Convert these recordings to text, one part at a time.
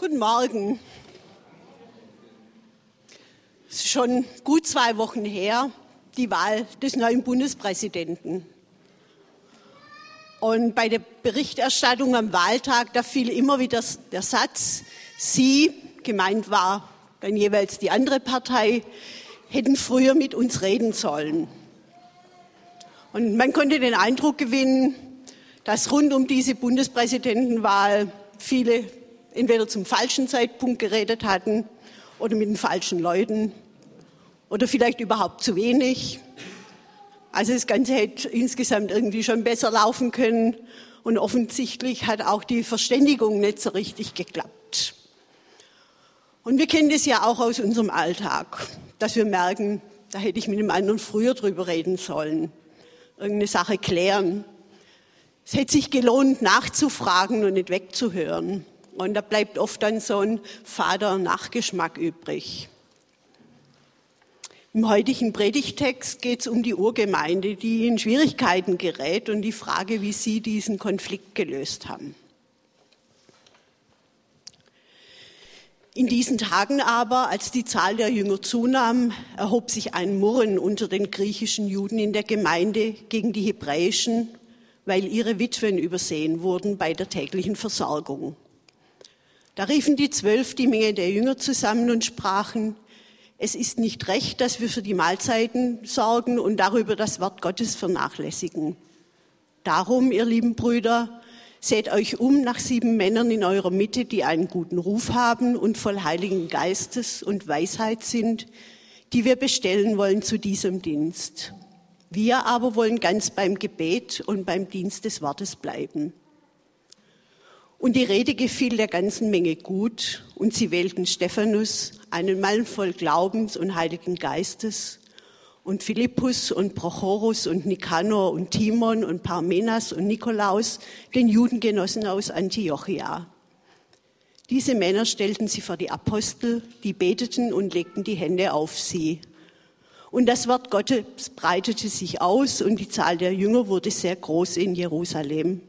Guten Morgen. Es ist schon gut zwei Wochen her, die Wahl des neuen Bundespräsidenten. Und bei der Berichterstattung am Wahltag, da fiel immer wieder der Satz, Sie, gemeint war dann jeweils die andere Partei, hätten früher mit uns reden sollen. Und man konnte den Eindruck gewinnen, dass rund um diese Bundespräsidentenwahl viele entweder zum falschen Zeitpunkt geredet hatten oder mit den falschen Leuten oder vielleicht überhaupt zu wenig. Also das Ganze hätte insgesamt irgendwie schon besser laufen können und offensichtlich hat auch die Verständigung nicht so richtig geklappt. Und wir kennen das ja auch aus unserem Alltag, dass wir merken, da hätte ich mit dem anderen früher drüber reden sollen, irgendeine Sache klären. Es hätte sich gelohnt, nachzufragen und nicht wegzuhören. Und da bleibt oft dann so ein fader Nachgeschmack übrig. Im heutigen Predigtext geht es um die Urgemeinde, die in Schwierigkeiten gerät und die Frage, wie sie diesen Konflikt gelöst haben. In diesen Tagen aber, als die Zahl der Jünger zunahm, erhob sich ein Murren unter den griechischen Juden in der Gemeinde gegen die hebräischen, weil ihre Witwen übersehen wurden bei der täglichen Versorgung. Da riefen die Zwölf die Menge der Jünger zusammen und sprachen, es ist nicht recht, dass wir für die Mahlzeiten sorgen und darüber das Wort Gottes vernachlässigen. Darum, ihr lieben Brüder, seht euch um nach sieben Männern in eurer Mitte, die einen guten Ruf haben und voll Heiligen Geistes und Weisheit sind, die wir bestellen wollen zu diesem Dienst. Wir aber wollen ganz beim Gebet und beim Dienst des Wortes bleiben. Und die Rede gefiel der ganzen Menge gut, und sie wählten Stephanus, einen Mann voll Glaubens und Heiligen Geistes, und Philippus und Prochorus und Nikanor und Timon und Parmenas und Nikolaus, den Judengenossen aus Antiochia. Diese Männer stellten sie vor die Apostel, die beteten und legten die Hände auf sie. Und das Wort Gottes breitete sich aus und die Zahl der Jünger wurde sehr groß in Jerusalem.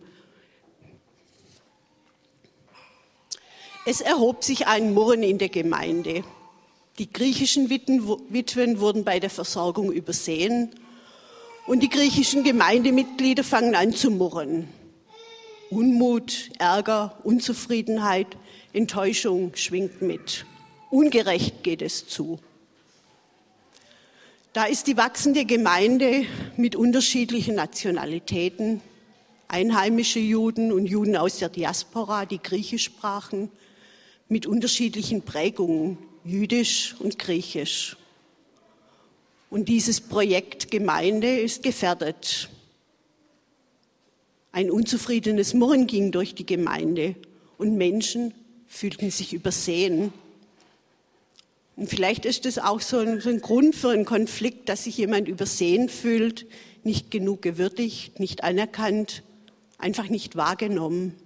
Es erhob sich ein Murren in der Gemeinde. Die griechischen Witwen wurden bei der Versorgung übersehen und die griechischen Gemeindemitglieder fangen an zu murren. Unmut, Ärger, Unzufriedenheit, Enttäuschung schwingt mit. Ungerecht geht es zu. Da ist die wachsende Gemeinde mit unterschiedlichen Nationalitäten, einheimische Juden und Juden aus der Diaspora, die Griechisch sprachen, mit unterschiedlichen Prägungen, jüdisch und griechisch. Und dieses Projekt Gemeinde ist gefährdet. Ein unzufriedenes Murren ging durch die Gemeinde und Menschen fühlten sich übersehen. Und vielleicht ist es auch so ein, so ein, Grund für einen Konflikt, dass sich jemand übersehen fühlt, nicht genug gewürdigt, nicht anerkannt, einfach nicht wahrgenommen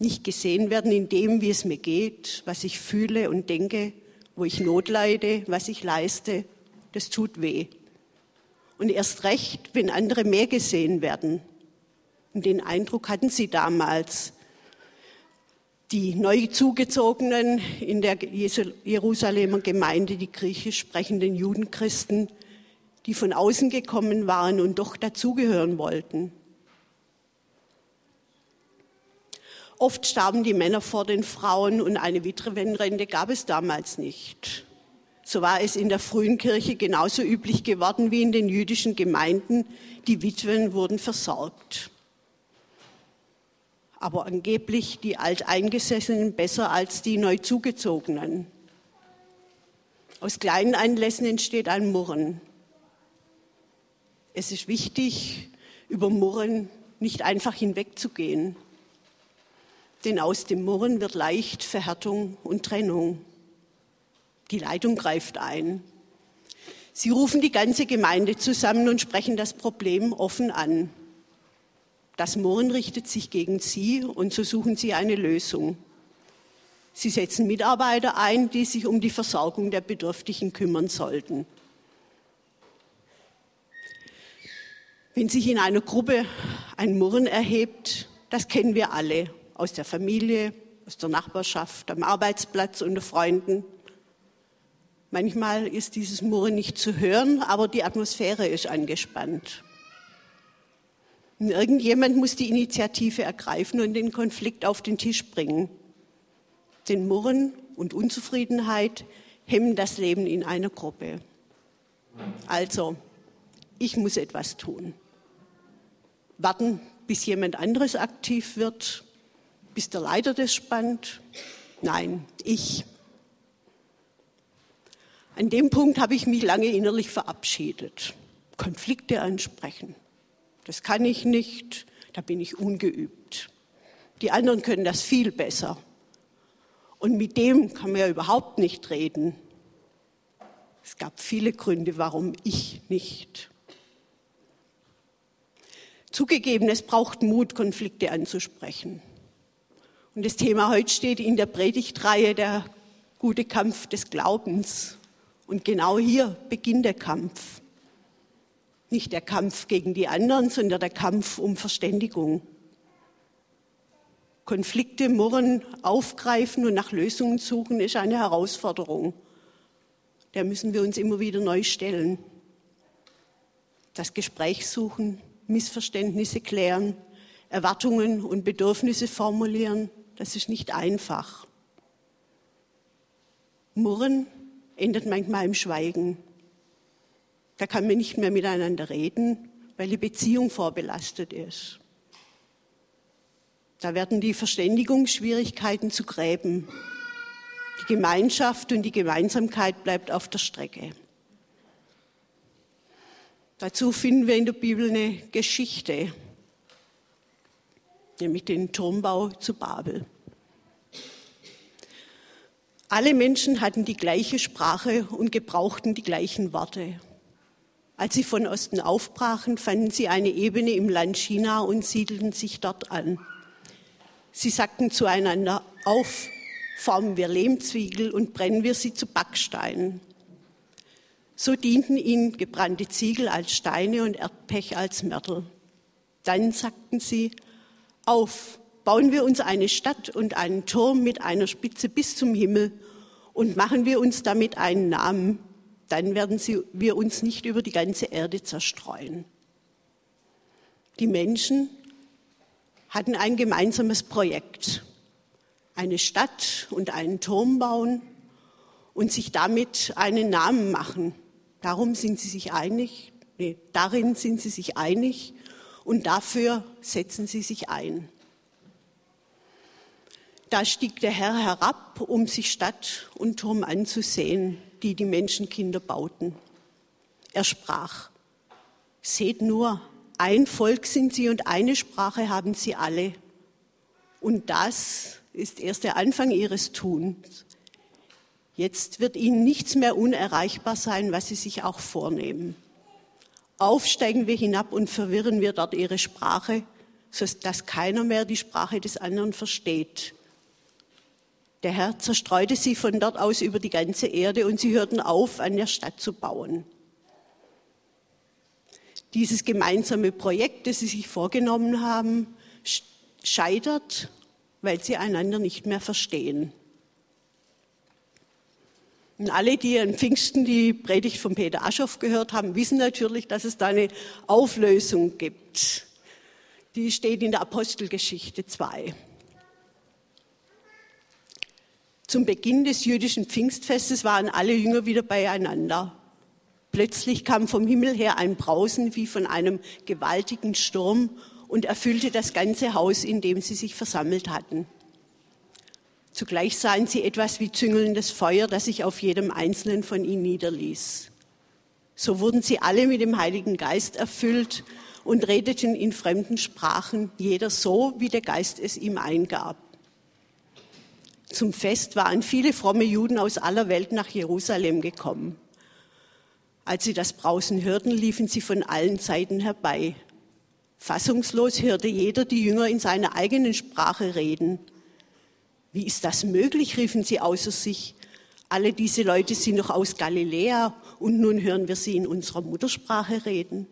nicht gesehen werden in dem, wie es mir geht, was ich fühle und denke, wo ich Not leide, was ich leiste. Das tut weh. Und erst recht, wenn andere mehr gesehen werden. Und den Eindruck hatten sie damals. Die neu zugezogenen in der Jerusalemer Gemeinde, die griechisch sprechenden Judenchristen, die von außen gekommen waren und doch dazugehören wollten. Oft starben die Männer vor den Frauen und eine Witwenrente gab es damals nicht. So war es in der frühen Kirche genauso üblich geworden wie in den jüdischen Gemeinden. Die Witwen wurden versorgt. Aber angeblich die Alteingesessenen besser als die Neuzugezogenen. Aus kleinen Anlässen entsteht ein Murren. Es ist wichtig, über Murren nicht einfach hinwegzugehen. Denn aus dem Murren wird leicht Verhärtung und Trennung. Die Leitung greift ein. Sie rufen die ganze Gemeinde zusammen und sprechen das Problem offen an. Das Murren richtet sich gegen sie und so suchen sie eine Lösung. Sie setzen Mitarbeiter ein, die sich um die Versorgung der Bedürftigen kümmern sollten. Wenn sich in einer Gruppe ein Murren erhebt, das kennen wir alle aus der Familie, aus der Nachbarschaft, am Arbeitsplatz, unter Freunden. Manchmal ist dieses Murren nicht zu hören, aber die Atmosphäre ist angespannt. Und irgendjemand muss die Initiative ergreifen und den Konflikt auf den Tisch bringen. Denn Murren und Unzufriedenheit hemmen das Leben in einer Gruppe. Also, ich muss etwas tun. Warten, bis jemand anderes aktiv wird, bis der Leiter das spannt. Nein, ich. An dem Punkt habe ich mich lange innerlich verabschiedet. Konflikte ansprechen. Das kann ich nicht, da bin ich ungeübt. Die anderen können das viel besser. Und mit dem kann man ja überhaupt nicht reden. Es gab viele Gründe, warum ich nicht. Zugegeben, es braucht Mut, Konflikte anzusprechen. Und das Thema heute steht in der Predigtreihe der gute Kampf des Glaubens. Und genau hier beginnt der Kampf. Nicht der Kampf gegen die anderen, sondern der Kampf um Verständigung. Konflikte, Murren, aufgreifen und nach Lösungen suchen ist eine Herausforderung. Der müssen wir uns immer wieder neu stellen. Das Gespräch suchen, Missverständnisse klären, Erwartungen und Bedürfnisse formulieren, das ist nicht einfach. Murren endet manchmal im Schweigen. Da kann man nicht mehr miteinander reden, weil die Beziehung vorbelastet ist. Da werden die Verständigungsschwierigkeiten zu Gräben. Die Gemeinschaft und die Gemeinsamkeit bleibt auf der Strecke. Dazu finden wir in der Bibel eine Geschichte, nämlich den Turmbau zu Babel. Alle Menschen hatten die gleiche Sprache und gebrauchten die gleichen Worte. Als sie von Osten aufbrachen, fanden sie eine Ebene im Land China und siedelten sich dort an. Sie sagten zueinander, auf, formen wir Lehmzwiegel und brennen wir sie zu Backsteinen. So dienten ihnen gebrannte Ziegel als Steine und Erdpech als Mörtel. Dann sagten sie, auf, bauen wir uns eine Stadt und einen Turm mit einer Spitze bis zum Himmel und machen wir uns damit einen Namen, dann werden sie, wir uns nicht über die ganze Erde zerstreuen. Die Menschen hatten ein gemeinsames Projekt, eine Stadt und einen Turm bauen und sich damit einen Namen machen. Darum sind sie sich einig, nee, darin sind sie sich einig und dafür setzen sie sich ein. Da stieg der Herr herab, um sich Stadt und Turm anzusehen, die die Menschenkinder bauten. Er sprach, seht nur, ein Volk sind sie und eine Sprache haben sie alle. Und das ist erst der Anfang ihres Tuns. Jetzt wird ihnen nichts mehr unerreichbar sein, was sie sich auch vornehmen. Aufsteigen wir hinab und verwirren wir dort ihre Sprache, so dass keiner mehr die Sprache des anderen versteht. Der Herr zerstreute sie von dort aus über die ganze Erde und sie hörten auf, an der Stadt zu bauen. Dieses gemeinsame Projekt, das sie sich vorgenommen haben, scheitert, weil sie einander nicht mehr verstehen. Und alle, die an Pfingsten die Predigt von Peter Aschoff gehört haben, wissen natürlich, dass es da eine Auflösung gibt. Die steht in der Apostelgeschichte 2. Zum Beginn des jüdischen Pfingstfestes waren alle Jünger wieder beieinander. Plötzlich kam vom Himmel her ein Brausen wie von einem gewaltigen Sturm und erfüllte das ganze Haus, in dem sie sich versammelt hatten. Zugleich sahen sie etwas wie züngelndes Feuer, das sich auf jedem einzelnen von ihnen niederließ. So wurden sie alle mit dem Heiligen Geist erfüllt und redeten in fremden Sprachen, jeder so, wie der Geist es ihm eingab. Zum Fest waren viele fromme Juden aus aller Welt nach Jerusalem gekommen. Als sie das Brausen hörten, liefen sie von allen Seiten herbei. Fassungslos hörte jeder die Jünger in seiner eigenen Sprache reden. Wie ist das möglich, riefen sie außer sich. Alle diese Leute sind doch aus Galiläa und nun hören wir sie in unserer Muttersprache reden.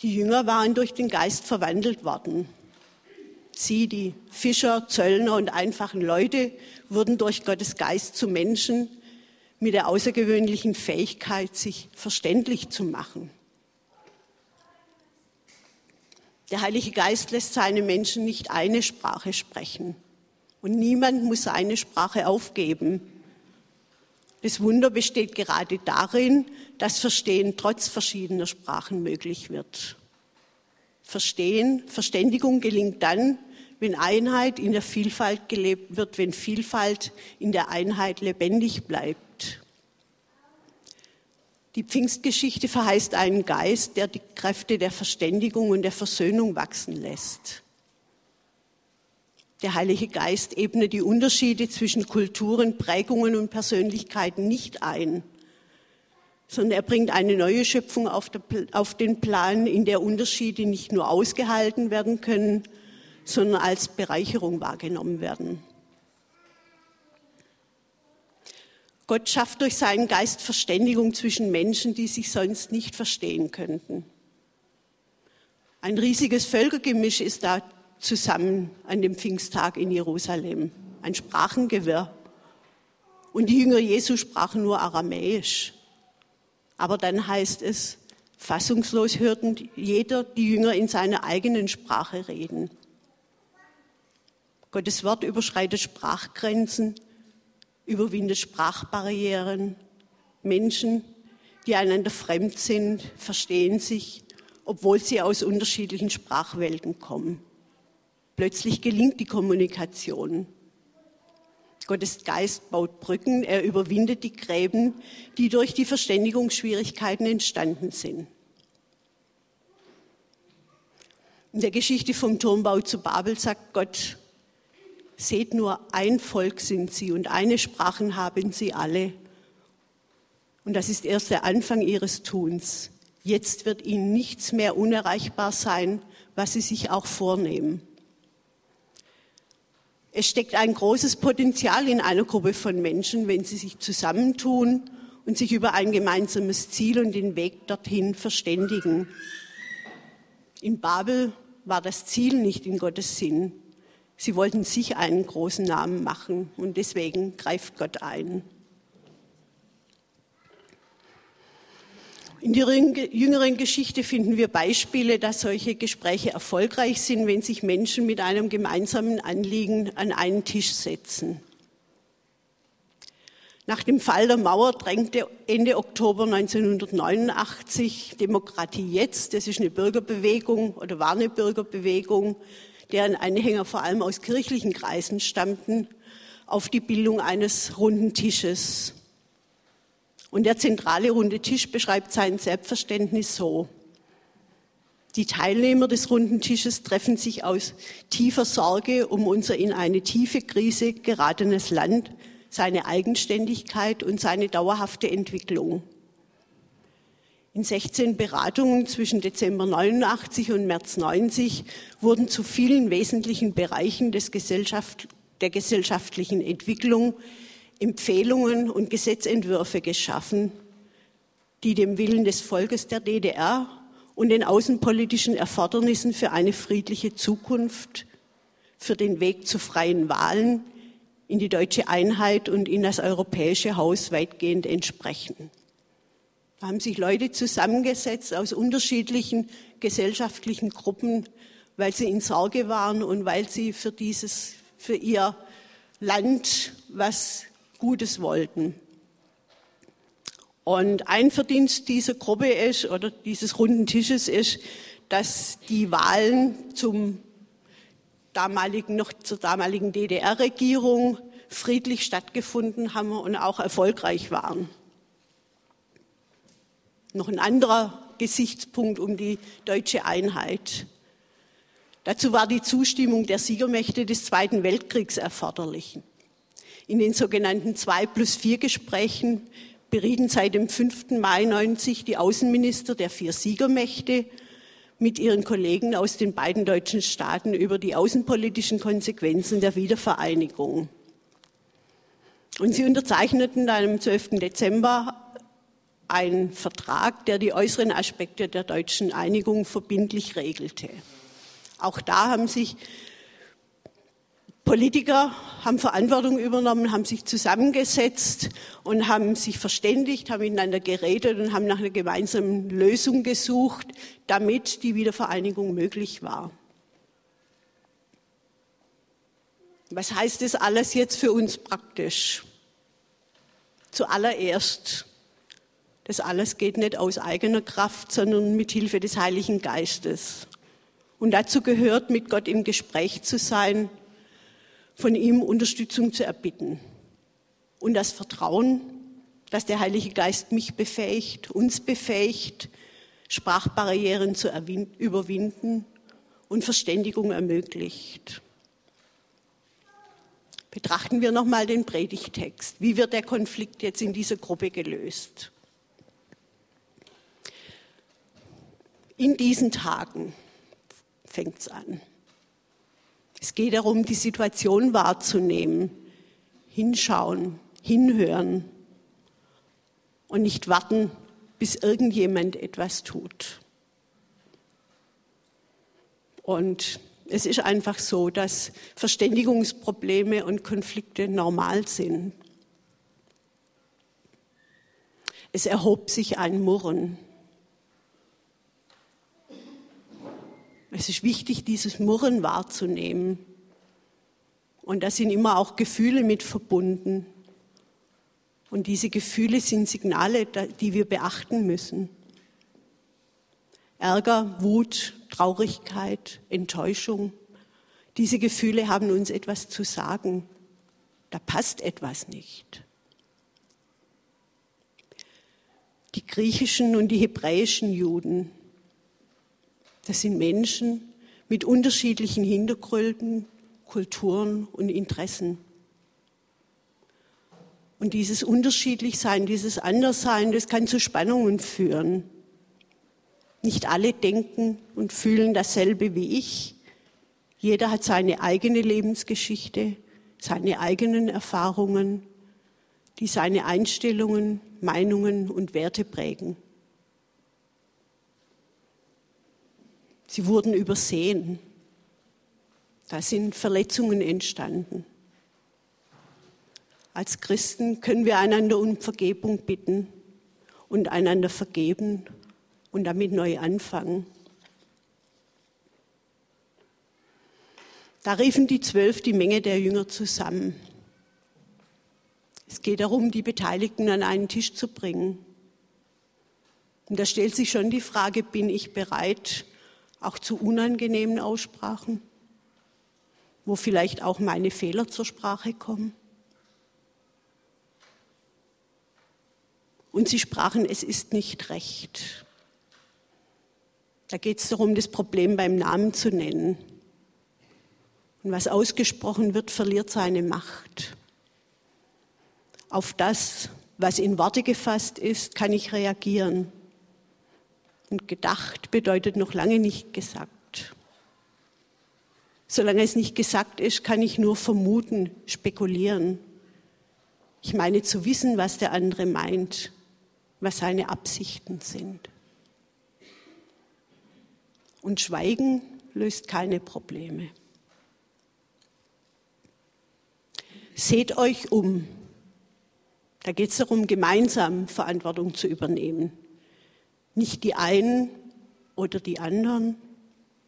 Die Jünger waren durch den Geist verwandelt worden. Sie, die Fischer, Zöllner und einfachen Leute, wurden durch Gottes Geist zu Menschen mit der außergewöhnlichen Fähigkeit, sich verständlich zu machen. Der Heilige Geist lässt seine Menschen nicht eine Sprache sprechen. Und niemand muss seine Sprache aufgeben. Das Wunder besteht gerade darin, dass Verstehen trotz verschiedener Sprachen möglich wird. Verstehen, Verständigung gelingt dann, wenn Einheit in der Vielfalt gelebt wird, wenn Vielfalt in der Einheit lebendig bleibt. Die Pfingstgeschichte verheißt einen Geist, der die Kräfte der Verständigung und der Versöhnung wachsen lässt. Der Heilige Geist ebnet die Unterschiede zwischen Kulturen, Prägungen und Persönlichkeiten nicht ein, sondern er bringt eine neue Schöpfung auf, den Plan, in der Unterschiede nicht nur ausgehalten werden können, sondern als Bereicherung wahrgenommen werden. Gott schafft durch seinen Geist Verständigung zwischen Menschen, die sich sonst nicht verstehen könnten. Ein riesiges Völkergemisch ist da zusammen an dem Pfingsttag in Jerusalem. Ein Sprachengewirr. Und die Jünger Jesu sprachen nur Aramäisch. Aber dann heißt es, fassungslos hörten jeder die Jünger in seiner eigenen Sprache reden. Gottes Wort überschreitet Sprachgrenzen überwindet Sprachbarrieren. Menschen, die einander fremd sind, verstehen sich, obwohl sie aus unterschiedlichen Sprachwelten kommen. Plötzlich gelingt die Kommunikation. Gottes Geist baut Brücken, er überwindet die Gräben, die durch die Verständigungsschwierigkeiten entstanden sind. In der Geschichte vom Turmbau zu Babel sagt Gott, Seht nur, ein Volk sind sie und eine Sprache haben sie alle. Und das ist erst der Anfang ihres Tuns. Jetzt wird ihnen nichts mehr unerreichbar sein, was sie sich auch vornehmen. Es steckt ein großes Potenzial in einer Gruppe von Menschen, wenn sie sich zusammentun und sich über ein gemeinsames Ziel und den Weg dorthin verständigen. In Babel war das Ziel nicht in Gottes Sinn. Sie wollten sich einen großen Namen machen und deswegen greift Gott ein. In der jüngeren Geschichte finden wir Beispiele, dass solche Gespräche erfolgreich sind, wenn sich Menschen mit einem gemeinsamen Anliegen an einen Tisch setzen. Nach dem Fall der Mauer drängte Ende Oktober 1989 Demokratie jetzt, das ist eine Bürgerbewegung oder war eine Bürgerbewegung, deren Anhänger vor allem aus kirchlichen Kreisen stammten, auf die Bildung eines runden Tisches. Und der zentrale runde Tisch beschreibt sein Selbstverständnis so. Die Teilnehmer des runden Tisches treffen sich aus tiefer Sorge um unser in eine tiefe Krise geratenes Land, seine Eigenständigkeit und seine dauerhafte Entwicklung. In 16 Beratungen zwischen Dezember 89 und März 90 wurden zu vielen wesentlichen Bereichen Gesellschaft, der gesellschaftlichen Entwicklung Empfehlungen und Gesetzentwürfe geschaffen, die dem Willen des Volkes der DDR und den außenpolitischen Erfordernissen für eine friedliche Zukunft, für den Weg zu freien Wahlen, in die deutsche Einheit und in das europäische Haus weitgehend entsprechen. Da haben sich Leute zusammengesetzt aus unterschiedlichen gesellschaftlichen Gruppen, weil sie in Sorge waren und weil sie für dieses, für ihr Land was Gutes wollten. Und ein Verdienst dieser Gruppe ist, oder dieses runden Tisches ist, dass die Wahlen zum damaligen, noch zur damaligen DDR-Regierung friedlich stattgefunden haben und auch erfolgreich waren noch ein anderer Gesichtspunkt um die deutsche Einheit. Dazu war die Zustimmung der Siegermächte des Zweiten Weltkriegs erforderlich. In den sogenannten 2 plus 4 Gesprächen berieten seit dem 5. Mai 90 die Außenminister der vier Siegermächte mit ihren Kollegen aus den beiden deutschen Staaten über die außenpolitischen Konsequenzen der Wiedervereinigung. Und sie unterzeichneten dann am 12. Dezember ein Vertrag, der die äußeren Aspekte der deutschen Einigung verbindlich regelte. Auch da haben sich Politiker haben Verantwortung übernommen, haben sich zusammengesetzt und haben sich verständigt, haben miteinander geredet und haben nach einer gemeinsamen Lösung gesucht, damit die Wiedervereinigung möglich war. Was heißt das alles jetzt für uns praktisch? Zuallererst, das alles geht nicht aus eigener Kraft, sondern mit Hilfe des Heiligen Geistes. Und dazu gehört, mit Gott im Gespräch zu sein, von ihm Unterstützung zu erbitten. Und das Vertrauen, dass der Heilige Geist mich befähigt, uns befähigt, Sprachbarrieren zu überwinden und Verständigung ermöglicht. Betrachten wir nochmal den Predigtext. Wie wird der Konflikt jetzt in dieser Gruppe gelöst? In diesen Tagen fängt es an. Es geht darum, die Situation wahrzunehmen, hinschauen, hinhören und nicht warten, bis irgendjemand etwas tut. Und es ist einfach so, dass Verständigungsprobleme und Konflikte normal sind. Es erhob sich ein Murren. Es ist wichtig, dieses Murren wahrzunehmen. Und da sind immer auch Gefühle mit verbunden. Und diese Gefühle sind Signale, die wir beachten müssen. Ärger, Wut, Traurigkeit, Enttäuschung. Diese Gefühle haben uns etwas zu sagen. Da passt etwas nicht. Die griechischen und die hebräischen Juden, das sind Menschen mit unterschiedlichen Hintergründen, Kulturen und Interessen. Und dieses Unterschiedlichsein, dieses Anderssein, das kann zu Spannungen führen. Nicht alle denken und fühlen dasselbe wie ich. Jeder hat seine eigene Lebensgeschichte, seine eigenen Erfahrungen, die seine Einstellungen, Meinungen und Werte prägen. Sie wurden übersehen. Da sind Verletzungen entstanden. Als Christen können wir einander um Vergebung bitten und einander vergeben und damit neu anfangen. Da riefen die Zwölf die Menge der Jünger zusammen. Es geht darum, die Beteiligten an einen Tisch zu bringen. Und da stellt sich schon die Frage, bin ich bereit, auch zu unangenehmen Aussprachen, wo vielleicht auch meine Fehler zur Sprache kommen? Und sie sprachen, es ist nicht recht. Da geht es darum, das Problem beim Namen zu nennen. Und was ausgesprochen wird, verliert seine Macht. Auf das, was in Worte gefasst ist, kann ich reagieren. Und gedacht bedeutet noch lange nicht gesagt. Solange es nicht gesagt ist, kann ich nur vermuten, spekulieren. Ich meine zu wissen, was der andere meint, was seine Absichten sind. Und Schweigen löst keine Probleme. Seht euch um. Da geht es darum, gemeinsam Verantwortung zu übernehmen. Nicht die einen oder die anderen,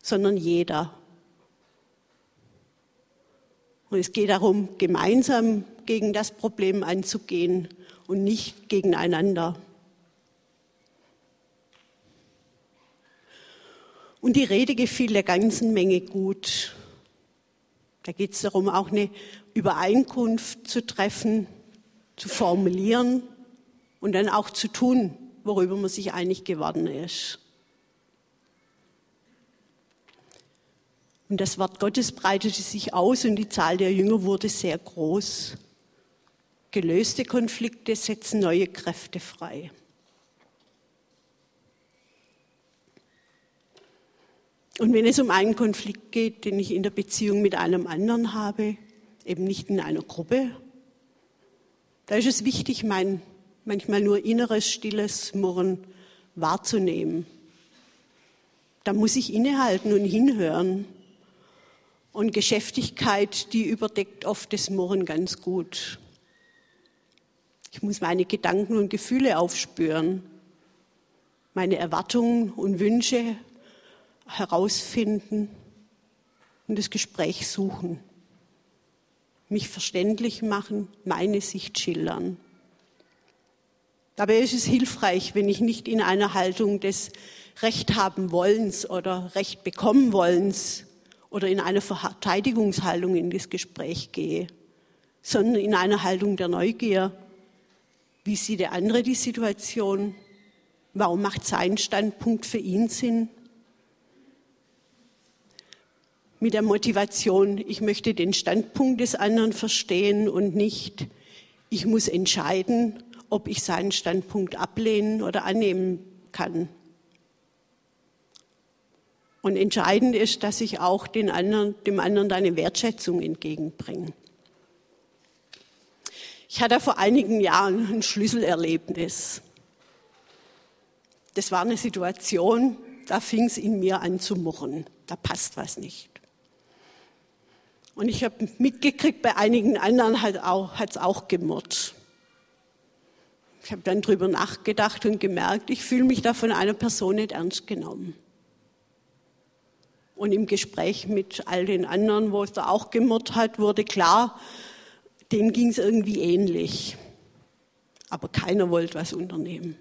sondern jeder. Und es geht darum, gemeinsam gegen das Problem anzugehen und nicht gegeneinander. Und die Rede gefiel der ganzen Menge gut. Da geht es darum, auch eine Übereinkunft zu treffen, zu formulieren und dann auch zu tun, worüber man sich einig geworden ist. Und das Wort Gottes breitete sich aus und die Zahl der Jünger wurde sehr groß. Gelöste Konflikte setzen neue Kräfte frei. Und wenn es um einen Konflikt geht, den ich in der Beziehung mit einem anderen habe, eben nicht in einer Gruppe, da ist es wichtig, mein manchmal nur inneres, stilles Murren wahrzunehmen. Da muss ich innehalten und hinhören Und Geschäftigkeit, die überdeckt oft das Murren ganz gut. Ich muss meine Gedanken und Gefühle aufspüren, meine Erwartungen und Wünsche herausfinden und das Gespräch suchen, mich verständlich machen, meine Sicht schildern. Dabei ist es hilfreich, wenn ich nicht in einer Haltung des Recht haben Wollens oder Recht bekommen Wollens oder in einer Verteidigungshaltung in das Gespräch gehe, sondern in einer Haltung der Neugier wie sieht der andere die Situation? Warum macht sein Standpunkt für ihn Sinn? Mit der Motivation, ich möchte den Standpunkt des anderen verstehen und nicht, ich muss entscheiden, ob ich seinen Standpunkt ablehnen oder annehmen kann. Und entscheidend ist, dass ich auch den anderen, dem anderen eine Wertschätzung entgegenbringe. Ich hatte vor einigen Jahren ein Schlüsselerlebnis. Das war eine Situation, da fing es in mir an zu murren. Da passt was nicht. Und ich habe mitgekriegt, bei einigen anderen hat es auch, auch gemurrt. Ich habe dann drüber nachgedacht und gemerkt, ich fühle mich da von einer Person nicht ernst genommen. Und im Gespräch mit all den anderen, wo es da auch gemurrt hat, wurde klar, denen ging es irgendwie ähnlich. Aber keiner wollte was unternehmen.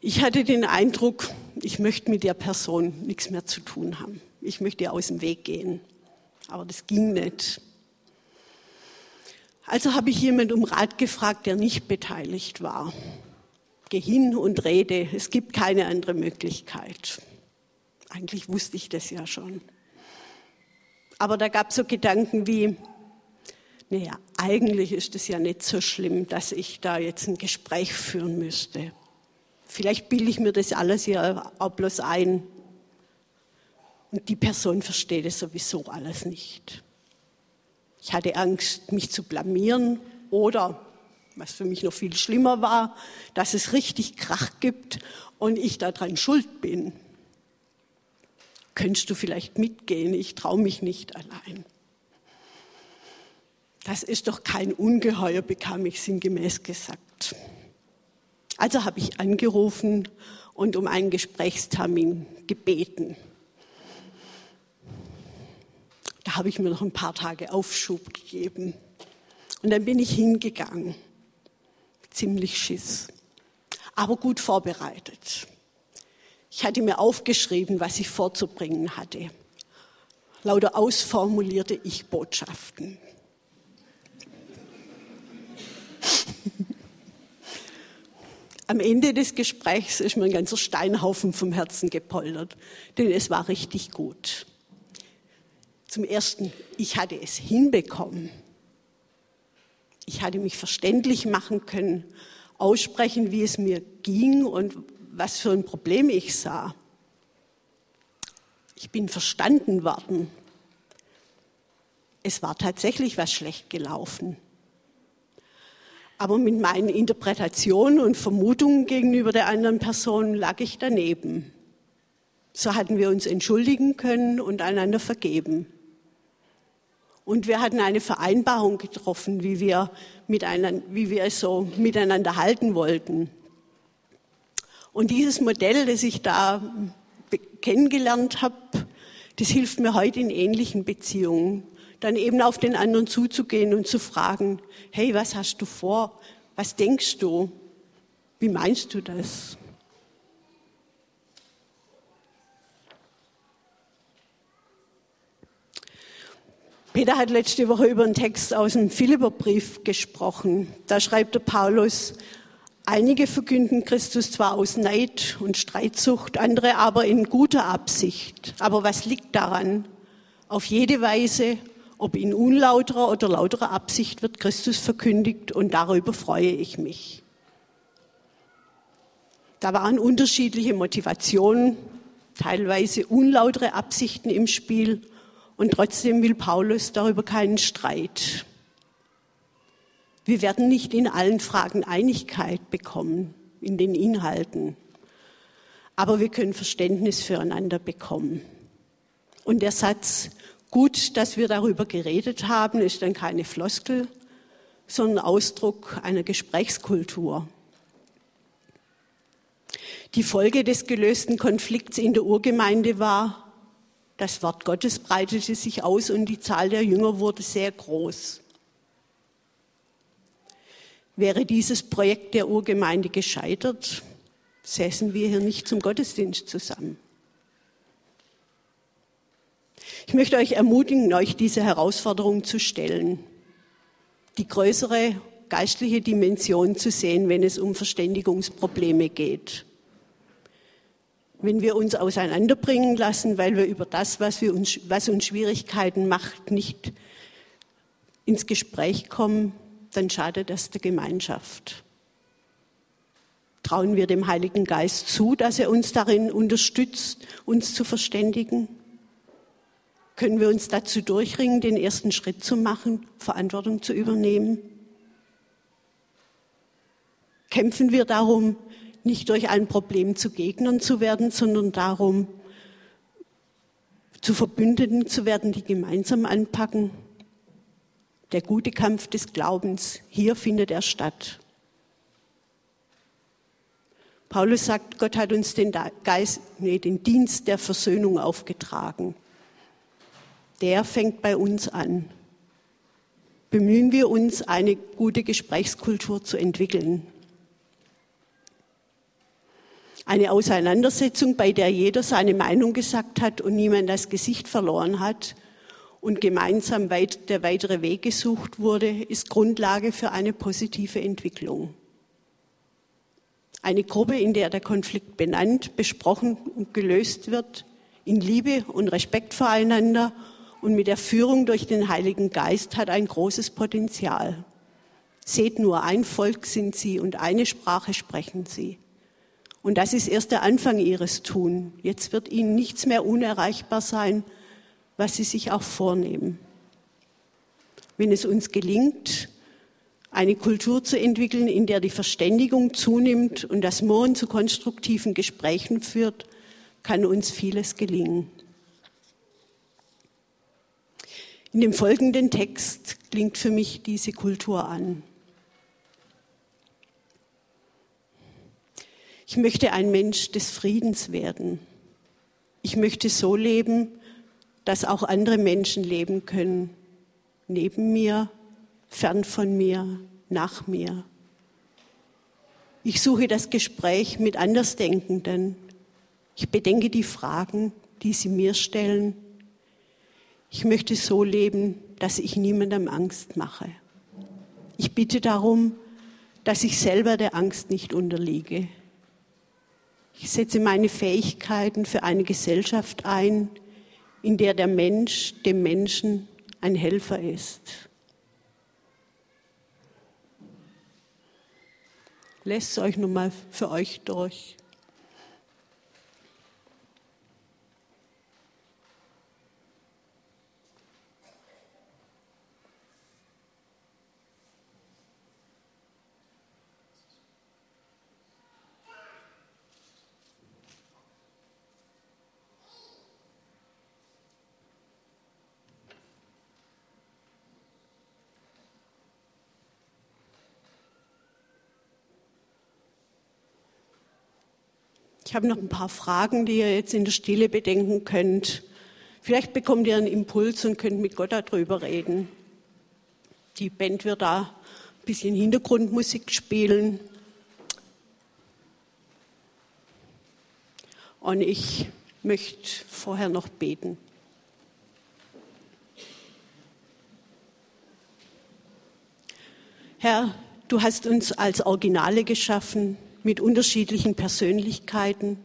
Ich hatte den Eindruck, ich möchte mit der Person nichts mehr zu tun haben. Ich möchte aus dem Weg gehen. Aber das ging nicht. Also habe ich jemand um Rat gefragt, der nicht beteiligt war. Geh hin und rede, es gibt keine andere Möglichkeit. Eigentlich wusste ich das ja schon. Aber da gab es so Gedanken wie, naja, eigentlich ist es ja nicht so schlimm, dass ich da jetzt ein Gespräch führen müsste. Vielleicht bilde ich mir das alles ja auch bloß ein. Und die Person versteht es sowieso alles nicht. Ich hatte Angst, mich zu blamieren oder, was für mich noch viel schlimmer war, dass es richtig Krach gibt und ich daran schuld bin. Könntest du vielleicht mitgehen? Ich traue mich nicht allein. Das ist doch kein Ungeheuer, bekam ich sinngemäß gesagt. Also habe ich angerufen und um einen Gesprächstermin gebeten. Da habe ich mir noch ein paar Tage Aufschub gegeben. Und dann bin ich hingegangen. Ziemlich Schiss, aber gut vorbereitet. Ich hatte mir aufgeschrieben, was ich vorzubringen hatte. Lauter ausformulierte Ich-Botschaften. Am Ende des Gesprächs ist mir ein ganzer Steinhaufen vom Herzen gepoltert, denn es war richtig gut. Zum Ersten, ich hatte es hinbekommen. Ich hatte mich verständlich machen können, aussprechen, wie es mir ging und was für ein Problem ich sah. Ich bin verstanden worden. Es war tatsächlich was schlecht gelaufen. Aber mit meinen Interpretationen und Vermutungen gegenüber der anderen Person lag ich daneben. So hatten wir uns entschuldigen können und einander vergeben. Und wir hatten eine Vereinbarung getroffen, wie wir, miteinander, wie wir es so miteinander halten wollten. Und dieses Modell, das ich da kennengelernt habe, das hilft mir heute in ähnlichen Beziehungen dann eben auf den anderen zuzugehen und zu fragen, hey, was hast du vor? Was denkst du? Wie meinst du das? Peter hat letzte Woche über einen Text aus dem Philipperbrief gesprochen. Da schreibt der Paulus, einige verkünden Christus zwar aus Neid und Streitsucht, andere aber in guter Absicht. Aber was liegt daran? Auf jede Weise ob in unlauterer oder lauterer Absicht wird Christus verkündigt und darüber freue ich mich. Da waren unterschiedliche Motivationen, teilweise unlautere Absichten im Spiel und trotzdem will Paulus darüber keinen Streit. Wir werden nicht in allen Fragen Einigkeit bekommen, in den Inhalten, aber wir können Verständnis füreinander bekommen. Und der Satz, gut, dass wir darüber geredet haben, ist dann keine Floskel, sondern Ausdruck einer Gesprächskultur. Die Folge des gelösten Konflikts in der Urgemeinde war, das Wort Gottes breitete sich aus und die Zahl der Jünger wurde sehr groß. Wäre dieses Projekt der Urgemeinde gescheitert, säßen wir hier nicht zum Gottesdienst zusammen. Ich möchte euch ermutigen, euch diese Herausforderung zu stellen, die größere geistliche Dimension zu sehen, wenn es um Verständigungsprobleme geht wenn wir uns auseinanderbringen lassen, weil wir über das, was, wir uns, was uns Schwierigkeiten macht, nicht ins Gespräch kommen, dann schadet das der Gemeinschaft. Trauen wir dem Heiligen Geist zu, dass er uns darin unterstützt, uns zu verständigen? Können wir uns dazu durchringen, den ersten Schritt zu machen, Verantwortung zu übernehmen? Kämpfen wir darum, nicht durch ein Problem zu Gegnern zu werden, sondern darum, zu Verbündeten zu werden, die gemeinsam anpacken. Der gute Kampf des Glaubens, hier findet er statt. Paulus sagt, Gott hat uns den, Geist, nee, den Dienst der Versöhnung aufgetragen. Der fängt bei uns an. Bemühen wir uns, eine gute Gesprächskultur zu entwickeln. Eine Auseinandersetzung, bei der jeder seine Meinung gesagt hat und niemand das Gesicht verloren hat und gemeinsam weit, der weitere Weg gesucht wurde, ist Grundlage für eine positive Entwicklung. Eine Gruppe, in der der Konflikt benannt, besprochen und gelöst wird, in Liebe und Respekt voreinander und mit der Führung durch den Heiligen Geist hat ein großes Potenzial. Seht nur, ein Volk sind sie und eine Sprache sprechen sie. Und das ist erst der Anfang ihres Tun. Jetzt wird ihnen nichts mehr unerreichbar sein, was sie sich auch vornehmen. Wenn es uns gelingt, eine Kultur zu entwickeln, in der die Verständigung zunimmt und das Mohren zu konstruktiven Gesprächen führt, kann uns vieles gelingen. In dem folgenden Text klingt für mich diese Kultur an. Ich möchte ein Mensch des Friedens werden. Ich möchte so leben, dass auch andere Menschen leben können. Neben mir, fern von mir, nach mir. Ich suche das Gespräch mit Andersdenkenden. Ich bedenke die Fragen, die sie mir stellen. Ich möchte so leben, dass ich niemandem Angst mache. Ich bitte darum, dass ich selber der Angst nicht unterliege. Ich setze meine Fähigkeiten für eine Gesellschaft ein, in der der Mensch dem Menschen ein Helfer ist. Lässt es euch nun mal für euch durch. Ich habe noch ein paar Fragen, die ihr jetzt in der Stille bedenken könnt. Vielleicht bekommt ihr einen Impuls und könnt mit Gott darüber reden. Die Band wird da ein bisschen Hintergrundmusik spielen. Und ich möchte vorher noch beten. Herr, du hast uns als Originale geschaffen mit unterschiedlichen Persönlichkeiten,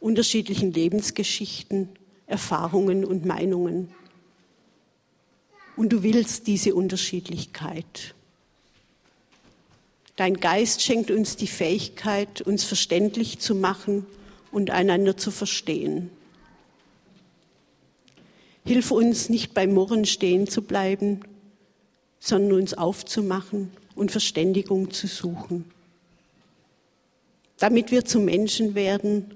unterschiedlichen Lebensgeschichten, Erfahrungen und Meinungen. Und du willst diese Unterschiedlichkeit. Dein Geist schenkt uns die Fähigkeit, uns verständlich zu machen und einander zu verstehen. Hilf uns, nicht beim Murren stehen zu bleiben, sondern uns aufzumachen und Verständigung zu suchen damit wir zu Menschen werden,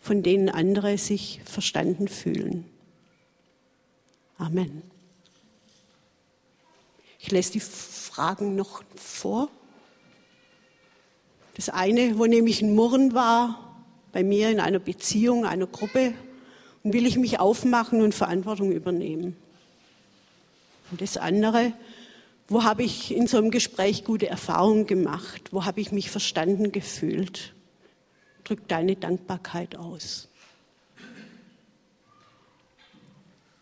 von denen andere sich verstanden fühlen. Amen. Ich lese die Fragen noch vor. Das eine, wo nämlich ein Murren war, bei mir in einer Beziehung, einer Gruppe, und will ich mich aufmachen und Verantwortung übernehmen. Und das andere, wo habe ich in so einem Gespräch gute Erfahrungen gemacht? Wo habe ich mich verstanden gefühlt? Drück deine Dankbarkeit aus.